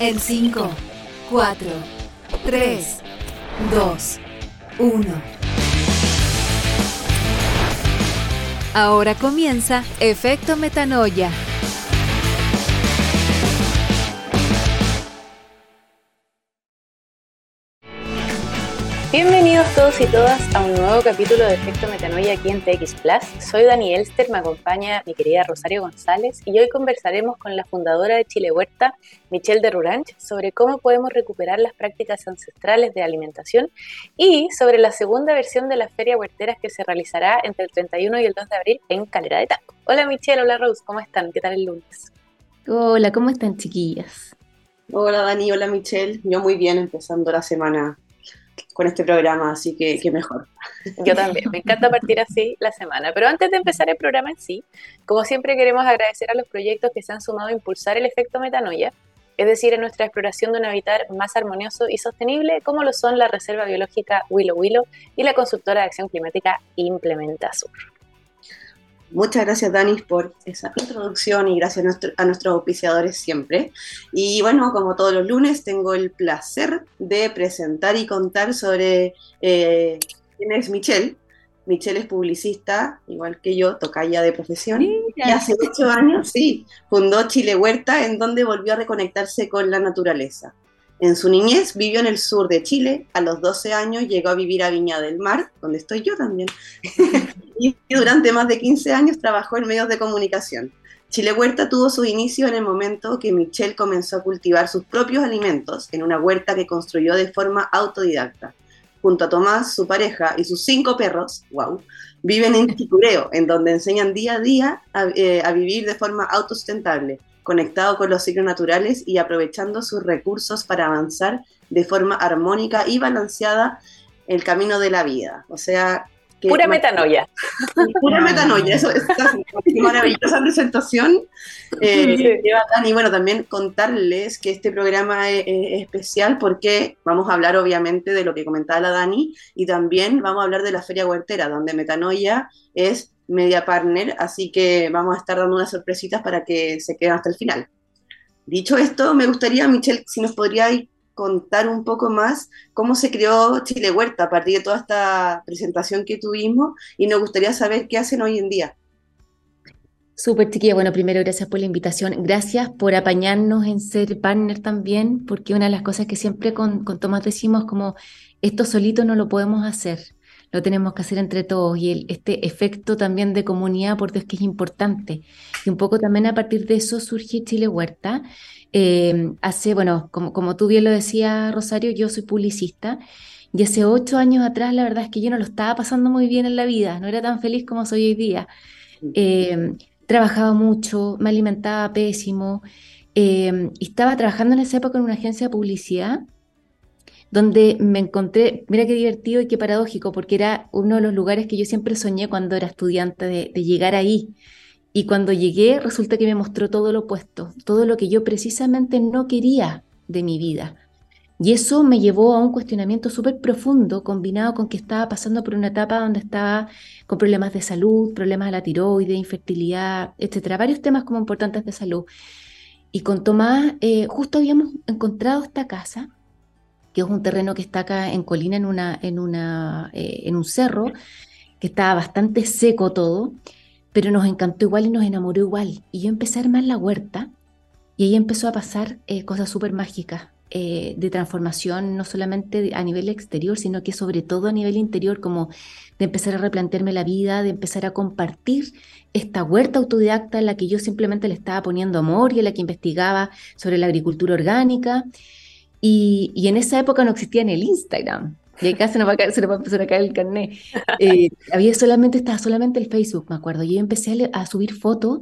En 5, 4, 3, 2, 1. Ahora comienza Efecto Metanoia. Bienvenidos todos y todas a un nuevo capítulo de Efecto Metanoia aquí en TX Plus. Soy Dani Elster, me acompaña mi querida Rosario González y hoy conversaremos con la fundadora de Chile Huerta, Michelle de Ruranch, sobre cómo podemos recuperar las prácticas ancestrales de alimentación y sobre la segunda versión de la Feria Huerteras que se realizará entre el 31 y el 2 de abril en Calera de Taco. Hola Michelle, hola Rose, ¿cómo están? ¿Qué tal el lunes? Hola, ¿cómo están chiquillas? Hola Dani, hola Michelle, yo muy bien empezando la semana con este programa, así que, que, mejor. Yo también, me encanta partir así la semana. Pero antes de empezar el programa en sí, como siempre queremos agradecer a los proyectos que se han sumado a impulsar el efecto metanoia, es decir, en nuestra exploración de un hábitat más armonioso y sostenible, como lo son la Reserva Biológica Willow Willow y la consultora de acción climática Implementa Sur. Muchas gracias, Dani, por esa introducción y gracias a, nuestro, a, nuestros auspiciadores siempre. Y bueno, como todos los lunes, tengo el placer de presentar y contar sobre eh, quién es Michelle. Michelle es publicista, igual que yo, tocaya de profesión. Y hace ocho años, sí, fundó Chile Huerta, en donde volvió a reconectarse con la naturaleza. En su niñez vivió en el sur de Chile, a los 12 años llegó a vivir a Viña del Mar, donde estoy yo también, y durante más de 15 años trabajó en medios de comunicación. Chile Huerta tuvo su inicio en el momento que Michelle comenzó a cultivar sus propios alimentos en una huerta que construyó de forma autodidacta. Junto a Tomás, su pareja y sus cinco perros, wow, viven en Chicureo, en donde enseñan día a día a, eh, a vivir de forma autosustentable conectado con los ciclos naturales y aprovechando sus recursos para avanzar de forma armónica y balanceada el camino de la vida. O sea, que pura metanoia. Pura metanoia, eso es maravillosa presentación. Eh, y bueno, también contarles que este programa es, es, especial porque vamos a hablar obviamente de lo que comentaba la Dani y también vamos a hablar de la Feria Huertera, donde metanoia es media partner, así que vamos a estar dando unas sorpresitas para que se queden hasta el final. Dicho esto, me gustaría, Michelle, si nos podríais contar un poco más cómo se creó Chile Huerta a partir de toda esta presentación que tuvimos y nos gustaría saber qué hacen hoy en día. Súper chiquilla, bueno, primero gracias por la invitación, gracias por apañarnos en ser partner también, porque una de las cosas que siempre con, con Tomás decimos como esto solito no lo podemos hacer, lo tenemos que hacer entre todos y el, este efecto también de comunidad, por Dios que es importante. Y un poco también a partir de eso surge Chile Huerta. Eh, hace, bueno, como, como tú bien lo decías, Rosario, yo soy publicista y hace ocho años atrás la verdad es que yo no lo estaba pasando muy bien en la vida, no era tan feliz como soy hoy día. Eh, trabajaba mucho, me alimentaba pésimo. Eh, estaba trabajando en esa época en una agencia de publicidad donde me encontré, mira qué divertido y qué paradójico, porque era uno de los lugares que yo siempre soñé cuando era estudiante de, de llegar ahí. Y cuando llegué, resulta que me mostró todo lo opuesto, todo lo que yo precisamente no quería de mi vida. Y eso me llevó a un cuestionamiento súper profundo, combinado con que estaba pasando por una etapa donde estaba con problemas de salud, problemas de la tiroides, infertilidad, etcétera, varios temas como importantes de salud. Y con Tomás, eh, justo habíamos encontrado esta casa que es un terreno que está acá en Colina, en, una, en, una, eh, en un cerro, que estaba bastante seco todo, pero nos encantó igual y nos enamoró igual. Y yo empecé a armar la huerta y ahí empezó a pasar eh, cosas súper mágicas eh, de transformación, no solamente a nivel exterior, sino que sobre todo a nivel interior, como de empezar a replantearme la vida, de empezar a compartir esta huerta autodidacta en la que yo simplemente le estaba poniendo amor y en la que investigaba sobre la agricultura orgánica. Y, en esa época no existía en el Instagram. Y acá se nos va a, caer, se nos va a empezar a caer el carnet. Eh, había solamente, estaba solamente el Facebook, me acuerdo. Y yo empecé a, a, subir fotos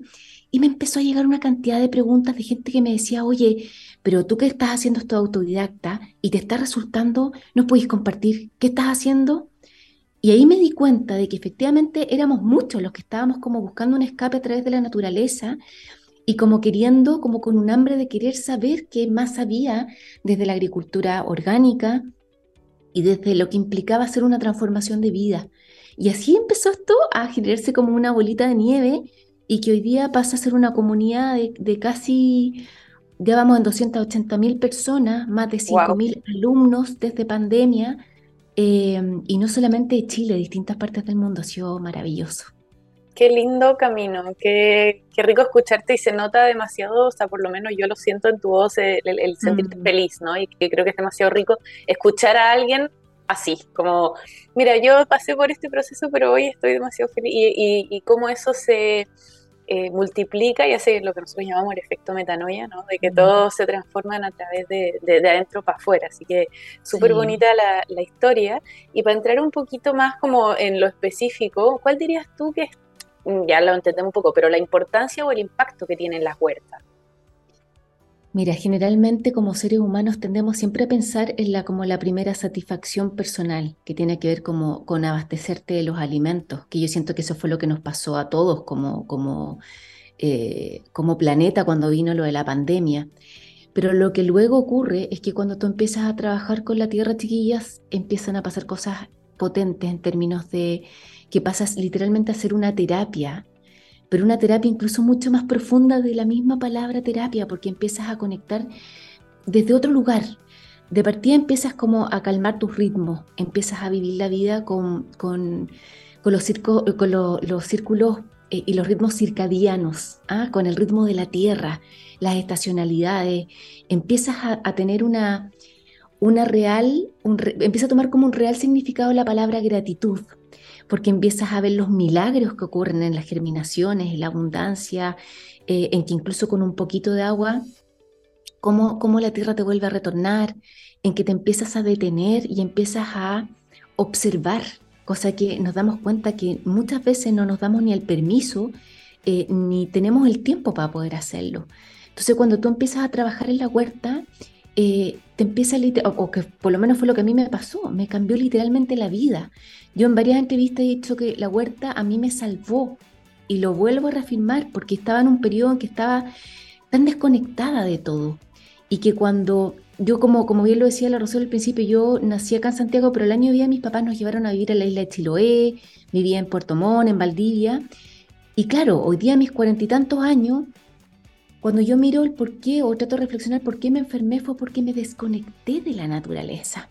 y me empezó a llegar una cantidad de preguntas de gente que me decía, oye, pero tú que estás haciendo esto autodidacta y te está resultando, ¿no puedes compartir qué estás haciendo? Y ahí me di cuenta de que efectivamente éramos muchos los que estábamos como buscando un escape a través de la naturaleza y como queriendo, como con un hambre de querer saber qué más había desde la agricultura orgánica y desde lo que implicaba hacer una transformación de vida. Y así empezó esto a generarse como una bolita de nieve y que hoy día pasa a ser una comunidad de, casi Ya vamos en 280 mil personas, más de 5 mil alumnos desde pandemia, em, y no solamente de Chile, distintas partes del mundo, ha sido maravilloso. Qué lindo camino, qué, qué, rico escucharte y se nota demasiado, o sea, por lo menos yo lo siento en tu voz, el, sentirte mm. feliz, ¿no? Y que creo que es demasiado rico escuchar a alguien así, como, mira, yo pasé por este proceso, pero hoy estoy demasiado feliz y, y, cómo eso se eh, multiplica y hace lo que nosotros llamamos el efecto metanoia, ¿no? De que mm. todos se transforman a través de, de, adentro para afuera, así que súper bonita la, la historia. Y para entrar un poquito más como en lo específico, ¿cuál dirías tú que es ya lo entendemos un poco, pero la importancia o el impacto que tienen las huertas. Mira, generalmente como seres humanos tendemos siempre a pensar en la como la primera satisfacción personal, que tiene que ver como con abastecerte de los alimentos, que yo siento que eso fue lo que nos pasó a todos como, como, eh, como planeta cuando vino lo de la pandemia. Pero lo que luego ocurre es que cuando tú empiezas a trabajar con la tierra, chiquillas, empiezan a pasar cosas potentes en términos de que pasas literalmente a ser una terapia, pero una terapia incluso mucho más profunda de la misma palabra terapia, porque empiezas a conectar desde otro lugar. De partida empiezas como a calmar tus ritmos, empiezas a vivir la vida con, con, los, con los círculos eh, y los ritmos circadianos, ¿ah? con el ritmo de la tierra, las estacionalidades, empiezas a, tener una, una real, empieza a tomar como un real significado la palabra gratitud porque empiezas a ver los milagros que ocurren en las germinaciones, en la abundancia, eh, en que incluso con un poquito de agua, cómo, cómo la tierra te vuelve a retornar, en que te empiezas a detener y empiezas a observar, cosa que nos damos cuenta que muchas veces no nos damos ni el permiso eh, ni tenemos el tiempo para poder hacerlo. Entonces cuando tú empiezas a trabajar en la huerta, eh, te empieza, o, o que por lo menos fue lo que a mí me pasó, me cambió literalmente la vida. Yo en varias entrevistas he dicho que la huerta a mí me salvó y lo vuelvo a reafirmar porque estaba en un periodo en que estaba tan desconectada de todo y que cuando yo como, como bien lo decía la Rosario al principio, yo nací acá en Santiago, pero el año día mis papás nos llevaron a vivir a la isla de Chiloé, vivía en Puerto Montt, en Valdivia, y claro, hoy día a mis cuarenta y tantos años, cuando yo miro el por qué o trato de reflexionar por qué me enfermé fue porque me desconecté de la naturaleza.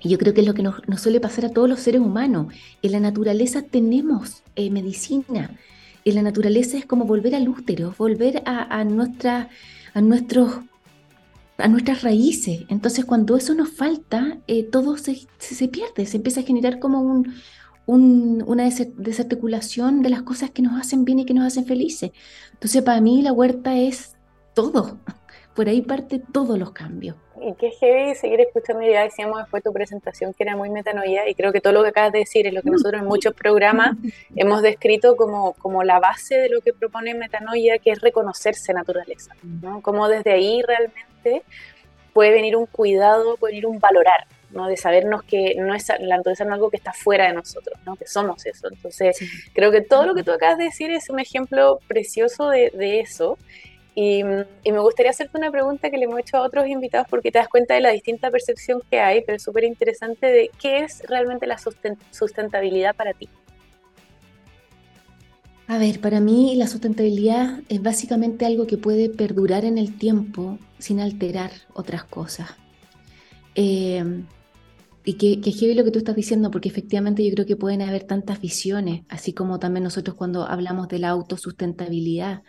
Y yo creo que es lo que nos, suele pasar a todos los seres humanos. En la naturaleza tenemos eh, medicina. En la naturaleza es como volver al útero, volver a, nuestra, a, nuestros, a nuestras raíces. Entonces cuando eso nos falta, eh, todo se, se, pierde, se empieza a generar como un, una desarticulación de las cosas que nos hacen bien y que nos hacen felices. Entonces para mí la huerta es todo. Por ahí parte todos los cambios y qué heavy seguir escuchando, ya decíamos después tu presentación que era muy metanoia y creo que todo lo que acabas de decir es lo que nosotros en muchos programas hemos descrito como, como la base de lo que propone metanoia, que es reconocerse naturaleza, ¿no? Como desde ahí realmente puede venir un cuidado, puede venir un valorar, ¿no? De sabernos que no es, la naturaleza no es algo que está fuera de nosotros, ¿no? Que somos eso. Entonces, creo que todo lo que tú acabas de decir es un ejemplo precioso de, de eso y, me gustaría hacerte una pregunta que le hemos hecho a otros invitados porque te das cuenta de la distinta percepción que hay, pero es súper interesante de qué es realmente la sustentabilidad para ti. A ver, para mí la sustentabilidad es básicamente algo que puede perdurar en el tiempo sin alterar otras cosas. Eh, y que, que heavy lo que tú estás diciendo, porque efectivamente yo creo que pueden haber tantas visiones, así como también nosotros cuando hablamos de la autosustentabilidad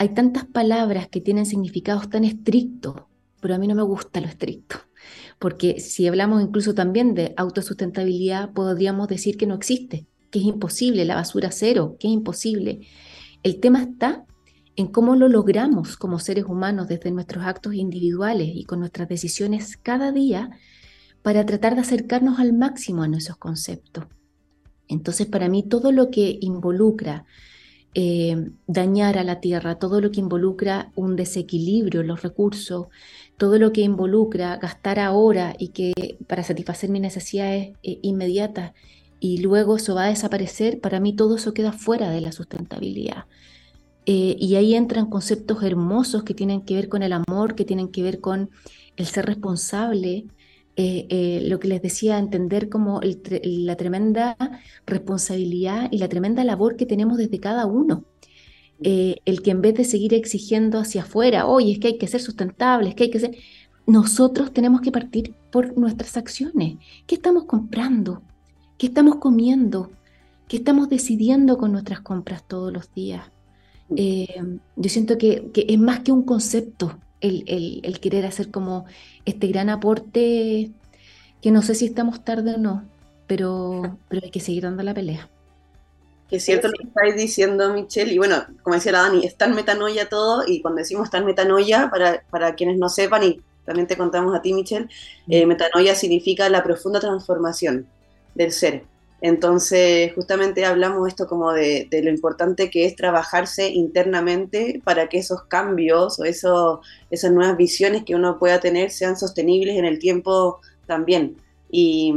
hay tantas palabras que tienen significados tan estrictos, pero a mí no me gusta lo estricto, porque si hablamos incluso también de autosustentabilidad, podríamos decir que no existe, que es imposible, la basura cero, que es imposible. El tema está en cómo lo logramos como seres humanos desde nuestros actos individuales y con nuestras decisiones cada día para tratar de acercarnos al máximo a nuestros conceptos. Entonces, para mí, todo lo que involucra eh, dañar a la tierra, todo lo que involucra un desequilibrio en los recursos, todo lo que involucra gastar ahora y que para satisfacer mis necesidades eh, inmediatas y luego eso va a desaparecer, para mí todo eso queda fuera de la sustentabilidad. Eh, y ahí entran conceptos hermosos que tienen que ver con el amor, que tienen que ver con el ser responsable, eh, eh, lo que les decía, entender como la tremenda responsabilidad y la tremenda labor que tenemos desde cada uno. eh, el que en vez de seguir exigiendo hacia afuera, oye, es que hay que ser sustentables, que hay que ser... Nosotros tenemos que partir por nuestras acciones. ¿Qué estamos comprando? ¿Qué estamos comiendo? ¿Qué estamos decidiendo con nuestras compras todos los días? Mm. Yo siento que, es más que un concepto el, el, querer hacer como este gran aporte, que no sé si estamos tarde o no, pero, pero hay que seguir dando la pelea. Que es cierto lo que estáis diciendo, Michelle, y bueno, como decía la Dani, está en metanoia todo, y cuando decimos está en metanoia, para, para quienes no sepan, y también te contamos a ti, Michelle, eh, metanoia significa la profunda transformación del ser. Entonces, justamente hablamos esto como de, lo importante que es trabajarse internamente para que esos cambios o eso, esas nuevas visiones que uno pueda tener sean sostenibles en el tiempo también. Y,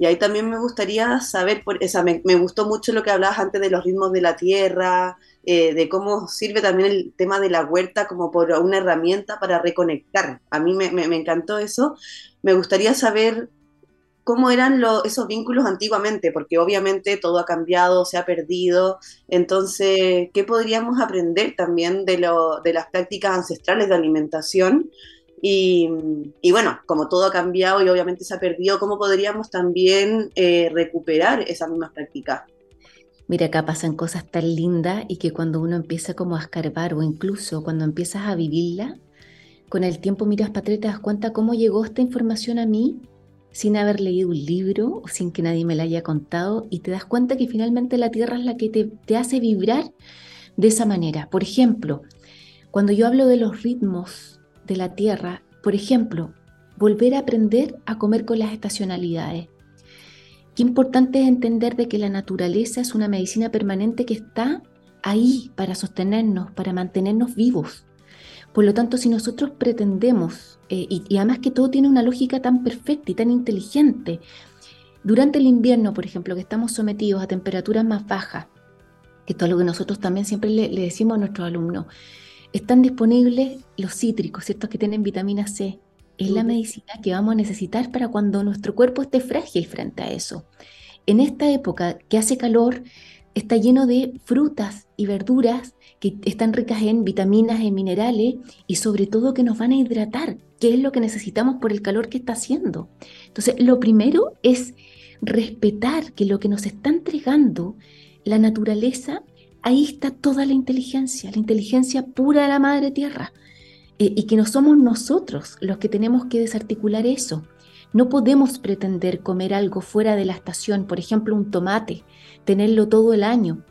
ahí también me gustaría saber, por, esa, me, gustó mucho lo que hablabas antes de los ritmos de la tierra, eh, de cómo sirve también el tema de la huerta como por una herramienta para reconectar. A mí me, encantó eso. Me gustaría saber cómo eran esos vínculos antiguamente, porque obviamente todo ha cambiado, se ha perdido. Entonces, ¿qué podríamos aprender también de, lo, de las prácticas ancestrales de alimentación? Y, bueno, como todo ha cambiado y obviamente se ha perdido, ¿cómo podríamos también eh, recuperar esas mismas prácticas? Mira, acá pasan cosas tan lindas y que cuando uno empieza como a escarbar o incluso cuando empiezas a vivirla, con el tiempo miras para atrás y te das cuenta cómo llegó esta información a mí sin haber leído un libro o sin que nadie me la haya contado y te das cuenta que finalmente la tierra es la que te, te hace vibrar de esa manera. Por ejemplo, cuando yo hablo de los ritmos de la tierra, por ejemplo, volver a aprender a comer con las estacionalidades. Qué importante es entender de que la naturaleza es una medicina permanente que está ahí para sostenernos, para mantenernos vivos. Por lo tanto, si nosotros pretendemos, eh, y, y, además que todo tiene una lógica tan perfecta y tan inteligente, durante el invierno, por ejemplo, que estamos sometidos a temperaturas más bajas, que esto es lo que nosotros también siempre le, le decimos a nuestros alumnos, están disponibles los cítricos, ¿cierto? Que tienen vitamina C. Es la medicina que vamos a necesitar para cuando nuestro cuerpo esté frágil frente a eso. En esta época que hace calor, está lleno de frutas y verduras que están ricas en vitaminas, en minerales y sobre todo que nos van a hidratar, que es lo que necesitamos por el calor que está haciendo. Entonces, lo primero es respetar que lo que nos está entregando la naturaleza ahí está toda la inteligencia, la inteligencia pura de la madre tierra. Eh, y que no somos nosotros los que tenemos que desarticular eso. No podemos pretender comer algo fuera de la estación, por ejemplo un tomate, tenerlo todo el año,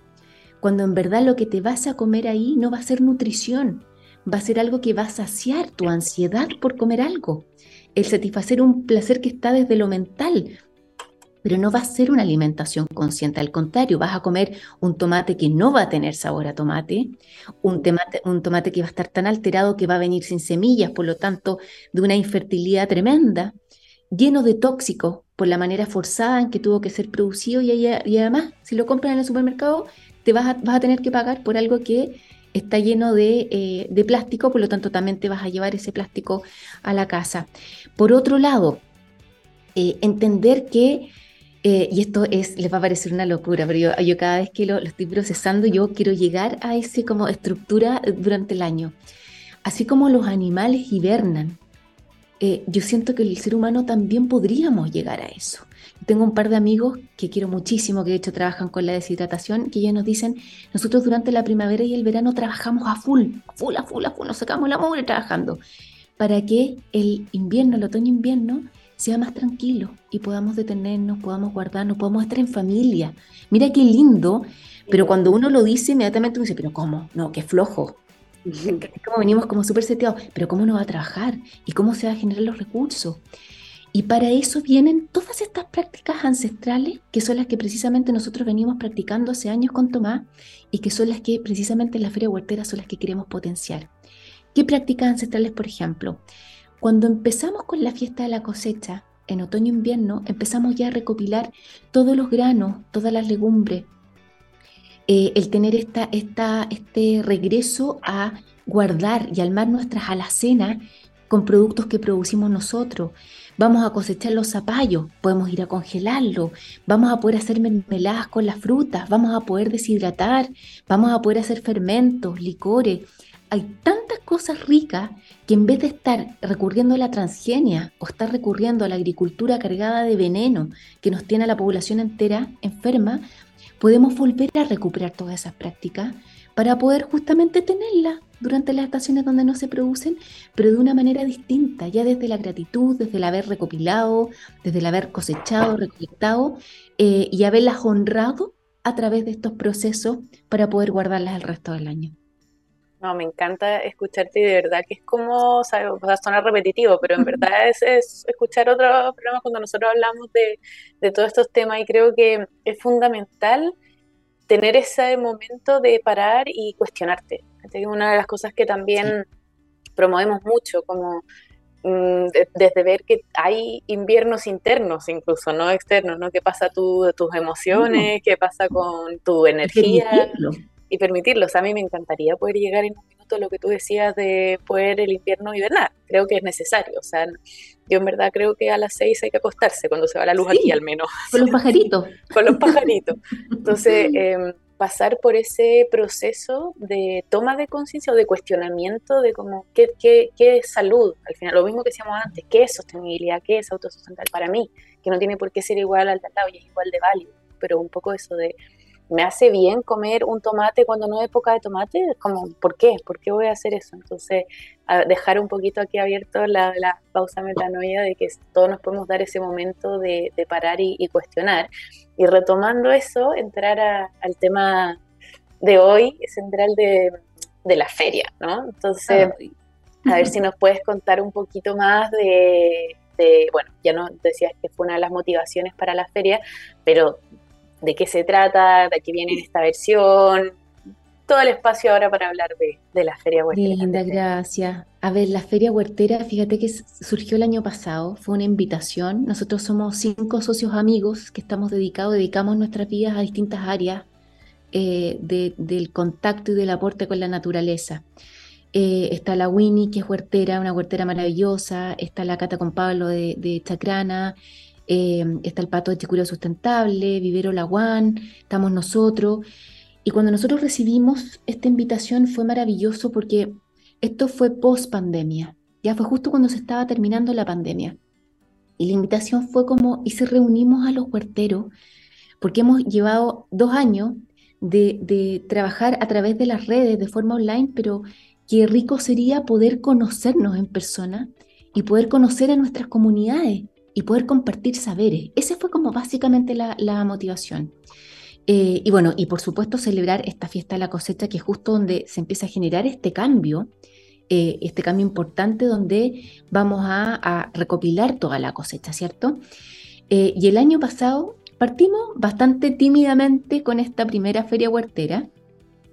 cuando en verdad lo que te vas a comer ahí no va a ser nutrición, va a ser algo que va a saciar tu ansiedad por comer algo, el satisfacer un placer que está desde lo mental, pero no va a ser una alimentación consciente, al contrario, vas a comer un tomate que no va a tener sabor a tomate, un tomate, un tomate que va a estar tan alterado que va a venir sin semillas, por lo tanto, de una infertilidad tremenda, lleno de tóxicos por la manera forzada en que tuvo que ser producido y, además, si lo compras en el supermercado, te vas a, vas a tener que pagar por algo que está lleno de, eh, de, plástico, por lo tanto también te vas a llevar ese plástico a la casa. Por otro lado, eh, entender que eh, y esto es, les va a parecer una locura, pero yo, cada vez que lo, estoy procesando, yo quiero llegar a esa como estructura durante el año. Así como los animales hibernan, yo siento que el ser humano también podríamos llegar a eso. Tengo un par de amigos que quiero muchísimo, que de hecho trabajan con la deshidratación, que ellos nos dicen, nosotros durante la primavera y el verano trabajamos a full, a full, a full, a full, nos sacamos la mugre trabajando, para que el invierno, el otoño-invierno, sea más tranquilo y podamos detenernos, podamos guardarnos, podamos estar en familia. Mira qué lindo, pero cuando uno lo dice, inmediatamente uno dice, pero ¿cómo? No, qué flojo. como venimos como súper seteados, pero ¿cómo no va a trabajar? ¿Y cómo se van a generar los recursos? Y para eso vienen todas estas prácticas ancestrales, que son las que precisamente nosotros venimos practicando hace años con Tomás y que son las que precisamente en la Feria Huertera son las que queremos potenciar. ¿Qué prácticas ancestrales, por ejemplo? Cuando empezamos con la fiesta de la cosecha, en otoño-invierno, empezamos ya a recopilar todos los granos, todas las legumbres, eh, el tener esta, este regreso a guardar y almar nuestras alacenas con productos que producimos nosotros. Vamos a cosechar los zapallos, podemos ir a congelarlo, vamos a poder hacer mermeladas con las frutas, vamos a poder deshidratar, vamos a poder hacer fermentos, licores. Hay tantas cosas ricas que en vez de estar recurriendo a la transgenia o estar recurriendo a la agricultura cargada de veneno que nos tiene a la población entera enferma, podemos volver a recuperar todas esas prácticas para poder justamente tenerlas durante las estaciones donde no se producen, pero de una manera distinta, ya desde la gratitud, desde el haber recopilado, desde el haber cosechado, recolectado eh, y haberlas honrado a través de estos procesos para poder guardarlas el resto del año. No, me encanta escucharte y de verdad que es como, o sea, va a sonar repetitivo, pero en verdad es, es escuchar otros programas cuando nosotros hablamos de, de todos estos temas y creo que es fundamental tener ese momento de parar y cuestionarte. Es una de las cosas que también promovemos mucho, como mm, desde ver que hay inviernos internos incluso, no externos, ¿no? ¿Qué pasa tú, tus emociones? ¿Qué pasa con tu energía? Y permitirlo. a mí me encantaría poder llegar en un minuto a lo que tú decías de poder el invierno hibernar. Creo que es necesario. O sea, yo en verdad creo que a las seis hay que acostarse cuando se va la luz aquí al menos. Con los pajaritos. con los pajaritos. Entonces, em, pasar por ese proceso de toma de conciencia o de cuestionamiento de cómo, ¿qué, qué, qué es salud? Al final, lo mismo que decíamos antes, ¿qué es sostenibilidad? ¿Qué es autosustentable para mí? Que no tiene por qué ser igual al de y es igual de válido, pero un poco eso de me hace bien comer un tomate cuando no hay época de tomate, como, ¿por qué? ¿Por qué voy a hacer eso? Entonces, dejar un poquito aquí abierto la, pausa metanoia de que todos nos podemos dar ese momento de, parar y, cuestionar. Y retomando eso, entrar al tema de hoy, central de, de la feria, ¿no? Entonces, a ver si nos puedes contar un poquito más de, de, bueno, ya no decías que fue una de las motivaciones para la feria, pero de qué se trata, de qué viene en esta versión, todo el espacio ahora para hablar de, la Feria Huertera. Linda, gracias. A ver, la Feria Huertera, fíjate que surgió el año pasado, fue una invitación. Nosotros somos cinco socios amigos que estamos dedicados, dedicamos nuestras vidas a distintas áreas eh, del contacto y del aporte con la naturaleza. Eh, está la Winnie, que es huertera, una huertera maravillosa. Está la Cata con Pablo de, de Chacrana. Em, está el Pato de Chicura Sustentable, Vivero Laguán, estamos nosotros. Y cuando nosotros recibimos esta invitación fue maravilloso porque esto fue post pandemia, ya fue justo cuando se estaba terminando la pandemia. Y la invitación fue como, y se reunimos a los huerteros, porque hemos llevado dos años de, de trabajar a través de las redes de forma online, pero qué rico sería poder conocernos en persona y poder conocer a nuestras comunidades y poder compartir saberes. Esa fue como básicamente la, motivación. Eh, y bueno, y por supuesto celebrar esta fiesta de la cosecha, que es justo donde se empieza a generar este cambio, eh, este cambio importante donde vamos a, recopilar toda la cosecha, ¿cierto? Eh, y el año pasado partimos bastante tímidamente con esta primera feria huertera,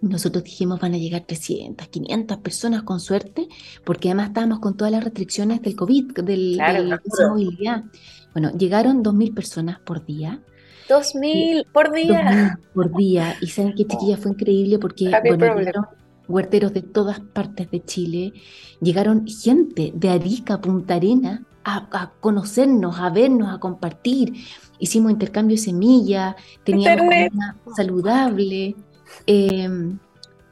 nosotros dijimos van a llegar 300, 500 personas con suerte, porque además estábamos con todas las restricciones del COVID, del, de la movilidad. Bueno, llegaron 2.000 personas por día. 2.000 por día. por día. Y saben que chiquilla fue increíble porque bueno, llegaron huerteros de todas partes de Chile, llegaron gente de Arica, Punta Arena, a, a conocernos, a vernos, a compartir. Hicimos intercambio de semillas, teníamos una saludable. Eh,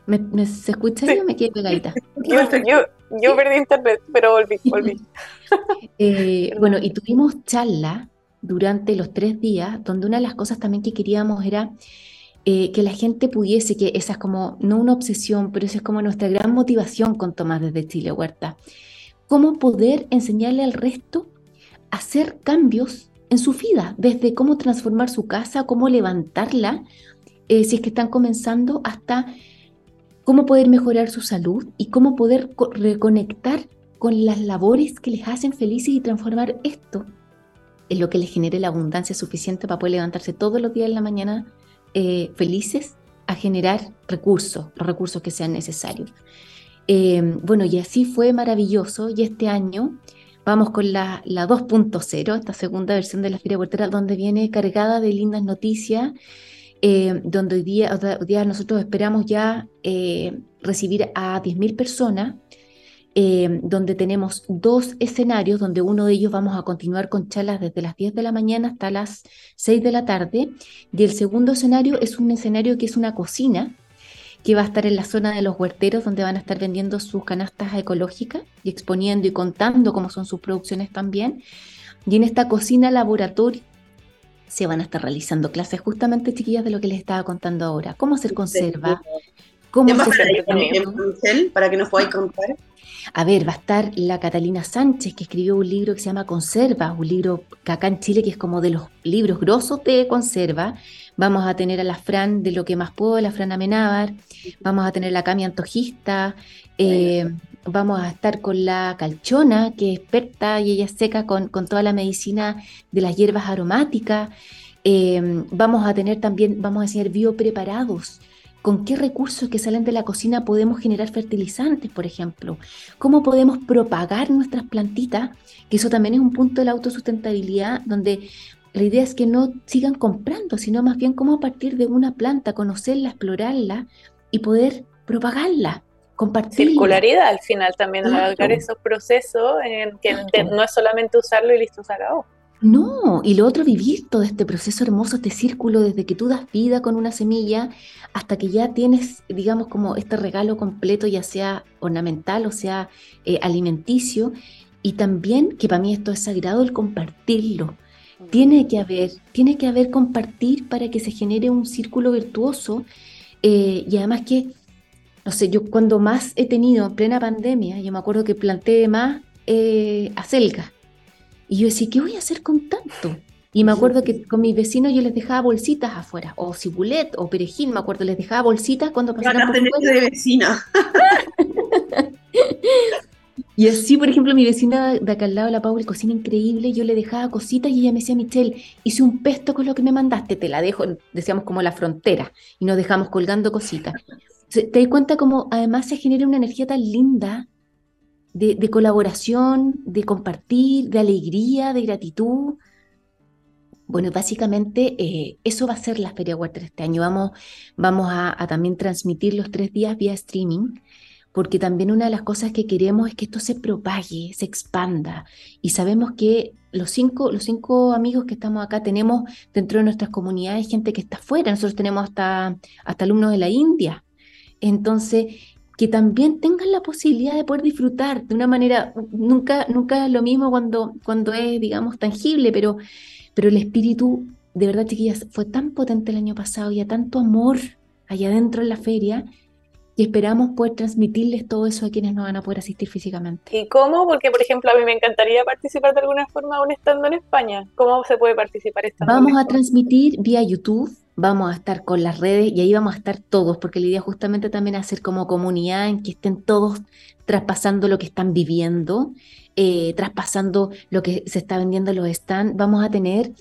¿me, ¿Se escucha? Sí. me quedé pegadita. Yo, perdí internet, pero volví. volví. Eh, bueno, y tuvimos charla durante los tres días, donde una de las cosas también que queríamos era eh, que la gente pudiese, que esa es como, no una obsesión, pero esa es como nuestra gran motivación con Tomás desde Chile Huerta, cómo poder enseñarle al resto a hacer cambios en su vida, desde cómo transformar su casa, cómo levantarla eh, si es que están comenzando, hasta cómo poder mejorar su salud y cómo poder reconectar con las labores que les hacen felices y transformar esto en lo que les genere la abundancia suficiente para poder levantarse todos los días en la mañana eh, felices a generar recursos, los recursos que sean necesarios. Eh, bueno, y así fue maravilloso y este año vamos con la, la 2.0, esta segunda versión de la Feria Huertera, donde viene cargada de lindas noticias eh, donde hoy día, nosotros esperamos ya eh, recibir a 10.000 personas eh, donde tenemos dos escenarios, donde uno de ellos vamos a continuar con charlas desde las 10 de la mañana hasta las 6 de la tarde, y el segundo escenario es un escenario que es una cocina, que va a estar en la zona de los huerteros, donde van a estar vendiendo sus canastas ecológicas y exponiendo y contando cómo son sus producciones también. Y en esta cocina laboratorio se van a estar realizando clases justamente, chiquillas, de lo que les estaba contando ahora. Cómo hacer conserva, cómo hacer... Para que nos podáis contar. A ver, va a estar la Catalina Sánchez, que escribió un libro que se llama Conserva, un libro que acá en Chile que es como de los libros grosos de conserva. Vamos a tener a la Fran de Lo que más puedo, la Fran Amenábar. Vamos a tener a la Cami Antojista. Eh, vamos a estar con la Calchona, que es experta y ella seca con, con toda la medicina de las hierbas aromáticas. Eh, vamos a tener también, vamos a enseñar biopreparados con qué recursos que salen de la cocina podemos generar fertilizantes, por ejemplo, cómo podemos propagar nuestras plantitas, que eso también es un punto de la autosustentabilidad, donde la idea es que no sigan comprando, sino más bien cómo a partir de una planta, conocerla, explorarla y poder propagarla. Compartirla. Circularidad al final también, alargar esos procesos en que no es solamente usarlo y listo, se acabó. No, y lo otro, vivir todo este proceso hermoso, este círculo, desde que tú das vida con una semilla hasta que ya tienes, digamos, como este regalo completo, ya sea ornamental o sea eh, alimenticio, y también, que para mí esto es sagrado, el compartirlo. Tiene que haber, tiene que haber compartir para que se genere un círculo virtuoso, eh, y además que, no sé, yo cuando más he tenido en plena pandemia, yo me acuerdo que planté más eh, acelga y yo decía, ¿qué voy a hacer con tanto? Y me acuerdo que con mis vecinos yo les dejaba bolsitas afuera, o cibulet, o perejil, me acuerdo, les dejaba bolsitas cuando pasaban por fuera. de vecina. y así, por ejemplo, mi vecina de acá al lado, la Paula, cocina increíble, yo le dejaba cositas y ella me decía, Michelle, hice un pesto con lo que me mandaste, te la dejo, decíamos como la frontera, y nos dejamos colgando cositas. ¿Te das cuenta cómo además se genera una energía tan linda de, colaboración, de compartir, de alegría, de gratitud. Bueno, básicamente eh, eso va a ser la Feria Huerta este año. Vamos, vamos a, también transmitir los tres días vía streaming, porque también una de las cosas que queremos es que esto se propague, se expanda. Y sabemos que los cinco, los cinco amigos que estamos acá tenemos dentro de nuestras comunidades gente que está fuera. Nosotros tenemos hasta, hasta alumnos de la India. Entonces, que también tengan la posibilidad de poder disfrutar de una manera, nunca, nunca es lo mismo cuando, cuando es, digamos, tangible, pero, pero el espíritu, de verdad, chiquillas, fue tan potente el año pasado y a tanto amor allá adentro en la feria, y esperamos poder transmitirles todo eso a quienes no van a poder asistir físicamente. ¿Y cómo? Porque, por ejemplo, a mí me encantaría participar de alguna forma aún estando en España. ¿Cómo se puede participar estando Vamos a transmitir vía YouTube, vamos a estar con las redes y ahí vamos a estar todos, porque la idea justamente también es hacer como comunidad en que estén todos traspasando lo que están viviendo, eh, traspasando lo que se está vendiendo los stands. Vamos a tener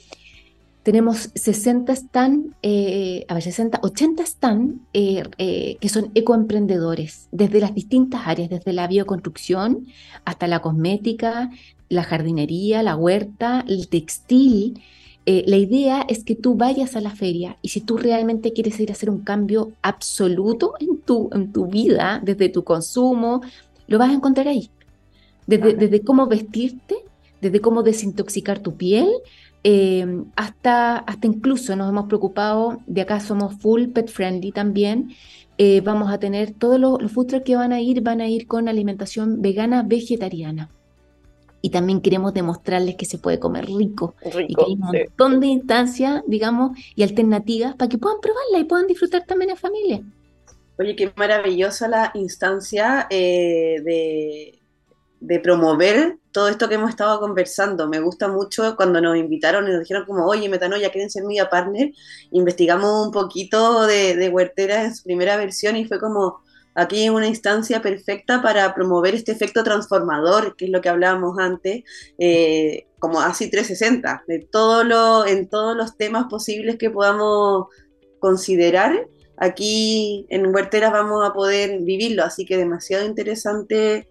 tenemos 60 stand, eh, a ver, 60, 80 stand que son ecoemprendedores desde las distintas áreas, desde la bioconstrucción hasta la cosmética, la jardinería, la huerta, el textil. La idea es que tú vayas a la feria y si tú realmente quieres ir a hacer un cambio absoluto en tu, en tu vida, desde tu consumo, lo vas a encontrar ahí. Desde, desde cómo vestirte, desde cómo desintoxicar tu piel, eh, hasta, hasta incluso nos hemos preocupado, de acá somos full pet friendly también, eh, vamos a tener todos los, los food que van a ir, van a ir con alimentación vegana, vegetariana. Y también queremos demostrarles que se puede comer rico, y que hay un montón de instancias, digamos, y alternativas para que puedan probarla y puedan disfrutar también en familia. Oye, qué maravillosa la instancia eh, de, de promover todo esto que hemos estado conversando. Me gusta mucho cuando nos invitaron y nos dijeron como, oye, Metanoia, ¿quieren ser media partner? Investigamos un poquito de, de Huertera en su primera versión y fue como, aquí es una instancia perfecta para promover este efecto transformador, que es lo que hablábamos antes, eh, como así 360, de todo lo, en todos los temas posibles que podamos considerar. Aquí en Huerteras vamos a poder vivirlo, así que demasiado interesante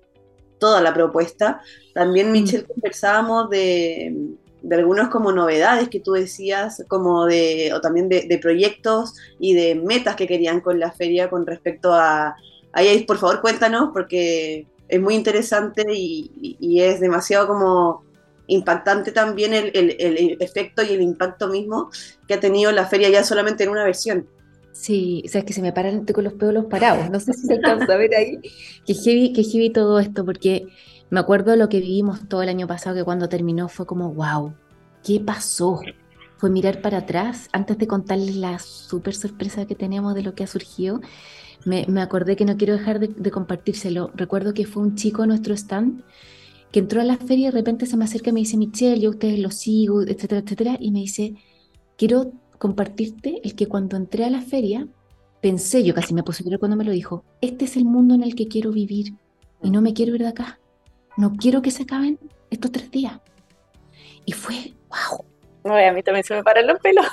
toda la propuesta. También, mm. Michelle, conversábamos de, de algunas como novedades que tú decías, como de, o también de, proyectos y de metas que querían con la feria con respecto a... Ahí, por favor, cuéntanos, porque es muy interesante y, es demasiado como impactante también el, el, efecto y el impacto mismo que ha tenido la feria ya solamente en una versión. Sí, o sea, es que se me paran con los pelos parados. No sé si se alcanza a ver ahí. Que heavy, que heavy todo esto, porque me acuerdo lo que vivimos todo el año pasado, que cuando terminó fue como, wow, ¿qué pasó? Fue mirar para atrás. Antes de contarles la súper sorpresa que tenemos de lo que ha surgido, me, acordé que no quiero dejar de, compartírselo. Recuerdo que fue un chico nuestro stand que entró a la feria y de repente se me acerca y me dice, Michelle, yo ustedes los sigo, etcétera, etcétera, y me dice, quiero compartirte el que cuando entré a la feria, pensé, yo casi me puse cuando me lo dijo, este es el mundo en el que quiero vivir y no me quiero ir de acá. No quiero que se acaben estos tres días. Y fue, wow. A mí también se me paran los pelos.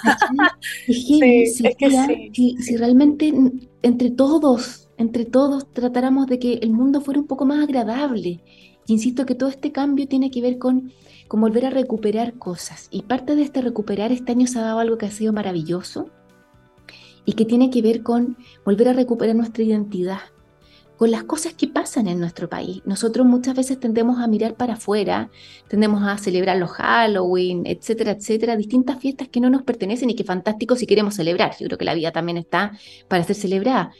sí, es que sí. Si, si realmente entre todos, entre todos tratáramos de que el mundo fuera un poco más agradable. Y insisto que todo este cambio tiene que ver con con volver a recuperar cosas. Y parte de este recuperar, este año se ha dado algo que ha sido maravilloso y que tiene que ver con volver a recuperar nuestra identidad, con las cosas que pasan en nuestro país. Nosotros muchas veces tendemos a mirar para afuera, tendemos a celebrar los Halloween, etcétera, etcétera, distintas fiestas que no nos pertenecen y que fantástico si queremos celebrar. Yo creo que la vida también está para ser celebrada.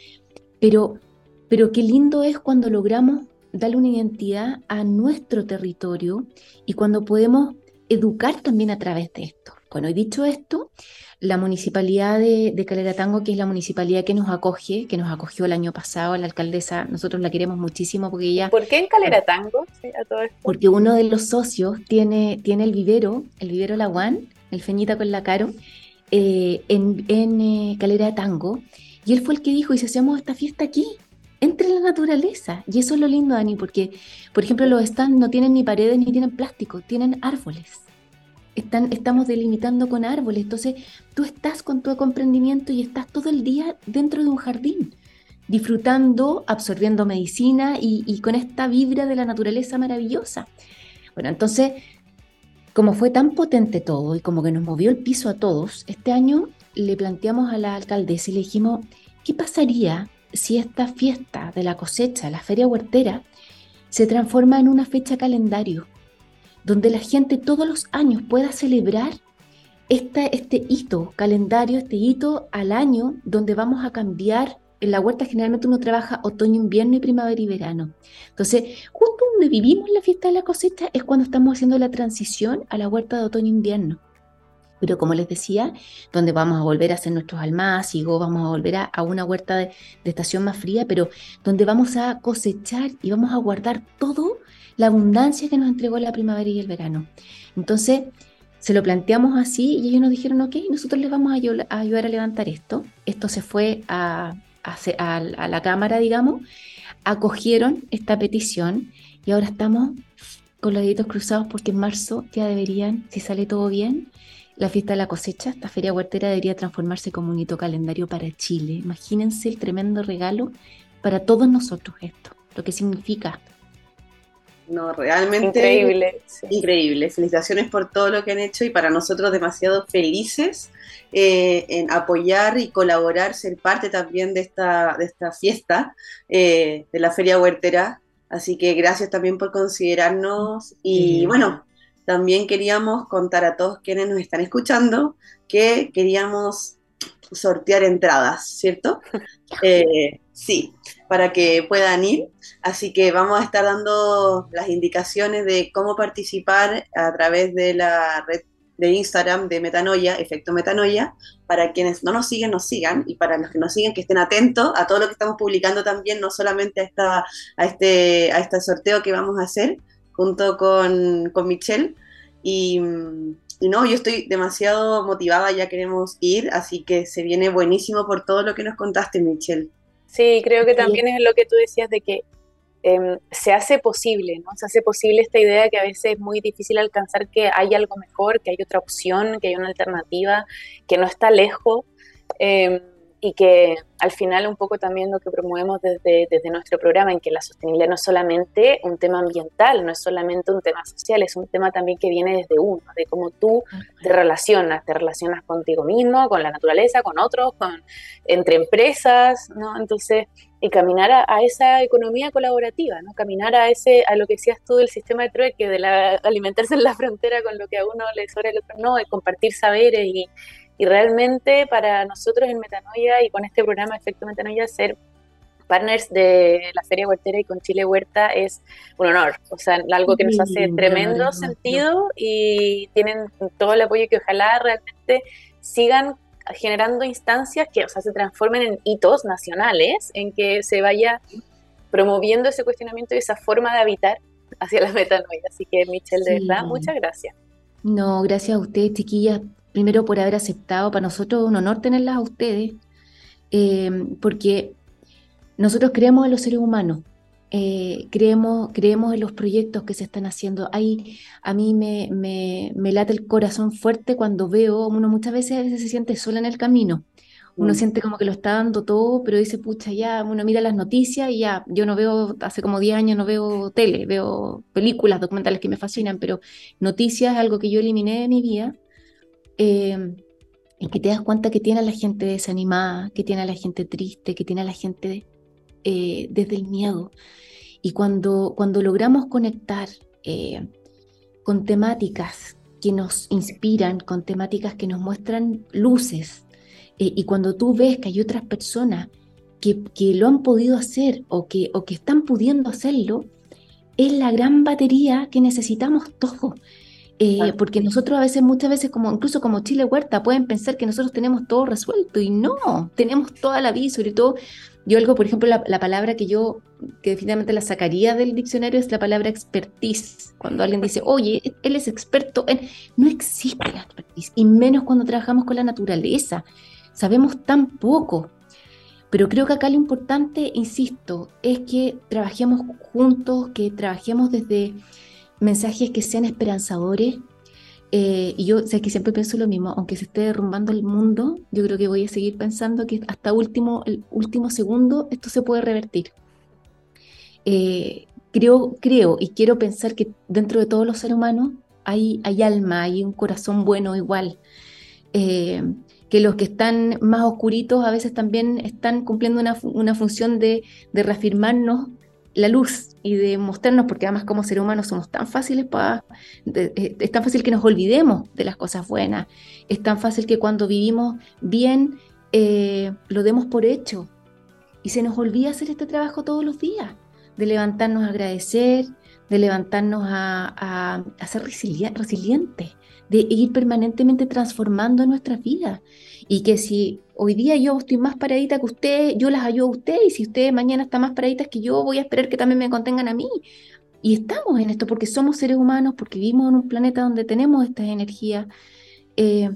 Pero, pero qué lindo es cuando logramos darle una identidad a nuestro territorio y cuando podemos educar también a través de esto. Bueno, he dicho esto, la municipalidad de, de, Calera Tango, que es la municipalidad que nos acoge, que nos acogió el año pasado, la alcaldesa, nosotros la queremos muchísimo porque ella... ¿Por qué en Calera Tango? Porque uno de los socios tiene, tiene el vivero, el vivero Laguán, el Feñita con la Caro, eh, en, en eh, Calera Tango, y él fue el que dijo, y si hacemos esta fiesta aquí, entre la naturaleza. Y eso es lo lindo, Dani, porque, por ejemplo, los stands no tienen ni paredes ni tienen plástico, tienen árboles. Están, estamos delimitando con árboles. Entonces, tú estás con tu comprendimiento y estás todo el día dentro de un jardín, disfrutando, absorbiendo medicina y, y con esta vibra de la naturaleza maravillosa. Bueno, entonces, como fue tan potente todo y como que nos movió el piso a todos, este año le planteamos a la alcaldesa y le dijimos, ¿qué pasaría si esta fiesta de la cosecha, la feria huertera, se transforma en una fecha calendario, donde la gente todos los años pueda celebrar este hito calendario, este hito al año, donde vamos a cambiar. En la huerta generalmente uno trabaja otoño, invierno y primavera y verano. Entonces, justo donde vivimos la fiesta de la cosecha es cuando estamos haciendo la transición a la huerta de otoño-invierno pero como les decía, donde vamos a volver a hacer nuestros almácigos, vamos a volver a, una huerta de, estación más fría, pero donde vamos a cosechar y vamos a guardar todo la abundancia que nos entregó la primavera y el verano. Entonces, se lo planteamos así y ellos nos dijeron, ok, nosotros les vamos a, ayudar a levantar esto. Esto se fue a, a la Cámara, digamos, acogieron esta petición y ahora estamos con los deditos cruzados porque en marzo ya deberían, si sale todo bien, la fiesta de la cosecha, esta feria huertera debería transformarse como un hito calendario para Chile. Imagínense el tremendo regalo para todos nosotros esto, lo que significa. No, realmente increíble. Increíble. Felicitaciones por todo lo que han hecho y para nosotros demasiado felices eh, en apoyar y colaborar, ser parte también de esta, de esta fiesta eh, de la Feria Huertera. Así que gracias también por considerarnos y bueno, también queríamos contar a todos quienes nos están escuchando que queríamos sortear entradas, ¿cierto? Eh, sí, para que puedan ir. Así que vamos a estar dando las indicaciones de cómo participar a través de la red de Instagram de Metanoia, Efecto Metanoia, para quienes no nos siguen, nos sigan, y para los que nos siguen, que estén atentos a todo lo que estamos publicando también, no solamente a, esta, a, este, a este sorteo que vamos a hacer, junto con, con Michelle. Y, y, no, yo estoy demasiado motivada, ya queremos ir, así que se viene buenísimo por todo lo que nos contaste, Michelle. Sí, creo que también es lo que tú decías de que em, se hace posible, ¿no? Se hace posible esta idea que a veces es muy difícil alcanzar que hay algo mejor, que hay otra opción, que hay una alternativa, que no está lejos. Em, y que al final un poco también lo que promovemos desde, desde nuestro programa, en que la sostenibilidad no es solamente un tema ambiental, no es solamente un tema social, es un tema también que viene desde uno, de cómo tú te relacionas, te relacionas contigo mismo, con la naturaleza, con otros, con, entre empresas, ¿no? Entonces, y caminar a, esa economía colaborativa, ¿no? Caminar a ese, a lo que decías tú del sistema de trueque, de la, alimentarse en la frontera con lo que a uno le sobra el otro no, de compartir saberes y y realmente para nosotros en Metanoia y con este programa Efecto Metanoia ser partners de la Feria Huertera y con Chile Huerta es un honor, o sea, algo que nos hace tremendo sentido y tienen todo el apoyo que ojalá realmente sigan generando instancias que o sea, se transformen en hitos nacionales, en que se vaya promoviendo ese cuestionamiento y esa forma de habitar hacia la metanoia. Así que, Michelle, de verdad, muchas gracias. No, gracias a ustedes, chiquillas, primero por haber aceptado. Para nosotros es un honor tenerlas a ustedes, eh, porque nosotros creemos en los seres humanos, eh, creemos, creemos en los proyectos que se están haciendo. Ahí a mí me, me, me, late el corazón fuerte cuando veo, uno muchas veces, a veces se siente sola en el camino. Uno mm. siente como que lo está dando todo, pero dice, pucha, ya, uno mira las noticias y ya, yo no veo, hace como 10 años no veo tele, veo películas, documentales que me fascinan, pero noticias es algo que yo eliminé de mi vida eh, en que te das cuenta que tiene a la gente desanimada, que tiene a la gente triste, que tiene a la gente eh, desde el miedo. Y cuando, cuando logramos conectar eh, con temáticas que nos inspiran, con temáticas que nos muestran luces, y cuando tú ves que hay otras personas que, que, lo han podido hacer o que, o que están pudiendo hacerlo, es la gran batería que necesitamos todos. Eh, porque nosotros a veces, muchas veces, como incluso como Chile Huerta, pueden pensar que nosotros tenemos todo resuelto y no, tenemos toda la vida, sobre todo, yo algo, por ejemplo, la, palabra que yo, que definitivamente la sacaría del diccionario es la palabra expertise. Cuando alguien dice, oye, él es experto en... No existe la expertise, y menos cuando trabajamos con la naturaleza. Sabemos tan poco. Pero creo que acá lo importante, insisto, es que trabajemos juntos, que trabajemos desde mensajes que sean esperanzadores. Eh, y yo sé que siempre pienso lo mismo, aunque se esté derrumbando el mundo, yo creo que voy a seguir pensando que hasta último, el último segundo esto se puede revertir. Eh, creo, creo y quiero pensar que dentro de todos los seres humanos hay, hay alma, hay un corazón bueno igual. Eh, que los que están más oscuritos a veces también están cumpliendo una, una función de, de reafirmarnos la luz y de mostrarnos, porque además como seres humanos somos tan fáciles para, eh, es tan fácil que nos olvidemos de las cosas buenas, es tan fácil que cuando vivimos bien eh, lo demos por hecho. Y se nos olvida hacer este trabajo todos los días, de levantarnos a agradecer, de levantarnos a, a, ser resilientes, de ir permanentemente transformando nuestras vidas y que si hoy día yo estoy más paradita que usted, yo las ayudo a usted, y si usted mañana está más paradita que yo, voy a esperar que también me contengan a mí. Y estamos en esto porque somos seres humanos, porque vivimos en un planeta donde tenemos estas energías. Eh,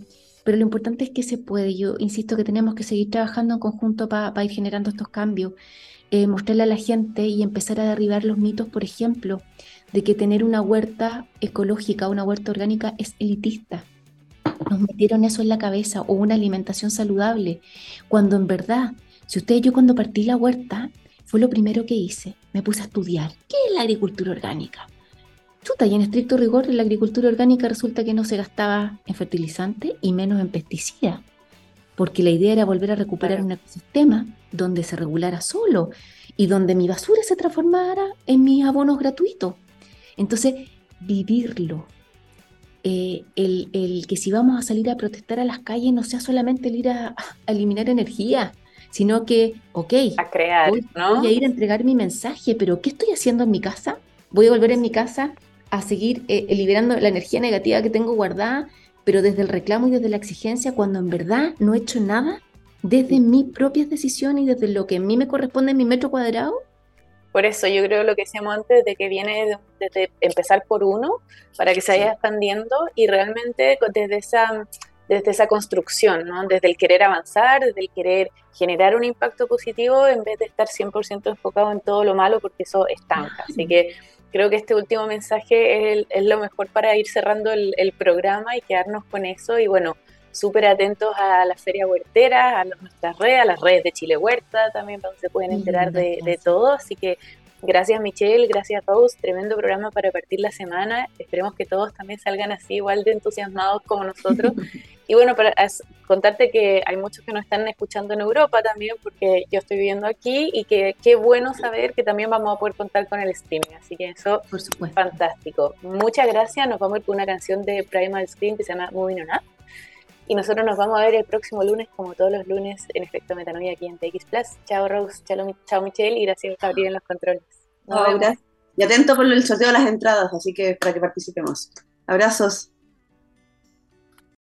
pero lo importante es que se puede. Yo insisto que tenemos que seguir trabajando en conjunto para ir generando estos cambios, eh, mostrarle a la gente y empezar a derribar los mitos, por ejemplo, de que tener una huerta ecológica, una huerta orgánica es elitista nos metieron eso en la cabeza o una alimentación saludable, cuando en verdad, si ustedes, yo cuando partí la huerta, fue lo primero que hice, me puse a estudiar, ¿qué es la agricultura orgánica? Chuta, y en estricto rigor, la agricultura orgánica resulta que no se gastaba en fertilizante y menos en pesticidas, porque la idea era volver a recuperar un ecosistema donde se regulara solo y donde mi basura se transformara en mis abonos gratuitos. Entonces, vivirlo, eh, el, que si vamos a salir a protestar a las calles no sea solamente el ir a, eliminar energía, sino que, ok, a crear, voy, ¿no? voy a ir a entregar mi mensaje, pero ¿qué estoy haciendo en mi casa? Voy a volver en mi casa a seguir eh, liberando la energía negativa que tengo guardada, pero desde el reclamo y desde la exigencia, cuando en verdad no he hecho nada, desde mis propias decisiones y desde lo que a mí me corresponde en mi metro cuadrado, por eso yo creo lo que decíamos antes, de que viene desde empezar por uno para que se vaya expandiendo y realmente desde esa, desde esa construcción, ¿no? desde el querer avanzar, desde el querer generar un impacto positivo en vez de estar 100% enfocado en todo lo malo porque eso estanca. Así que creo que este último mensaje es, es lo mejor para ir cerrando el, el programa y quedarnos con eso y bueno, súper atentos a la Feria Huertera, a nuestras redes, a las redes de Chile Huerta también, donde se pueden enterar de, de todo. Así que Gracias Michelle, gracias Rose, tremendo programa para partir la semana. Esperemos que todos también salgan así igual de entusiasmados como nosotros. y bueno, para contarte que hay muchos que nos están escuchando en Europa también, porque yo estoy viviendo aquí y que qué bueno saber que también vamos a poder contar con el streaming. Así que eso Por supuesto. fantástico. Muchas gracias. Nos vamos a ir con una canción de Primal Screen que se llama Moving On Up. Y nosotros nos vamos a ver el próximo lunes, como todos los lunes, en Efecto Metanoia aquí en TX Plus. Chao Rose, chao, chao Michelle y gracias Gabriel en los controles. Nos vemos. Y atento por el sorteo de las entradas, así que para que participemos. Abrazos.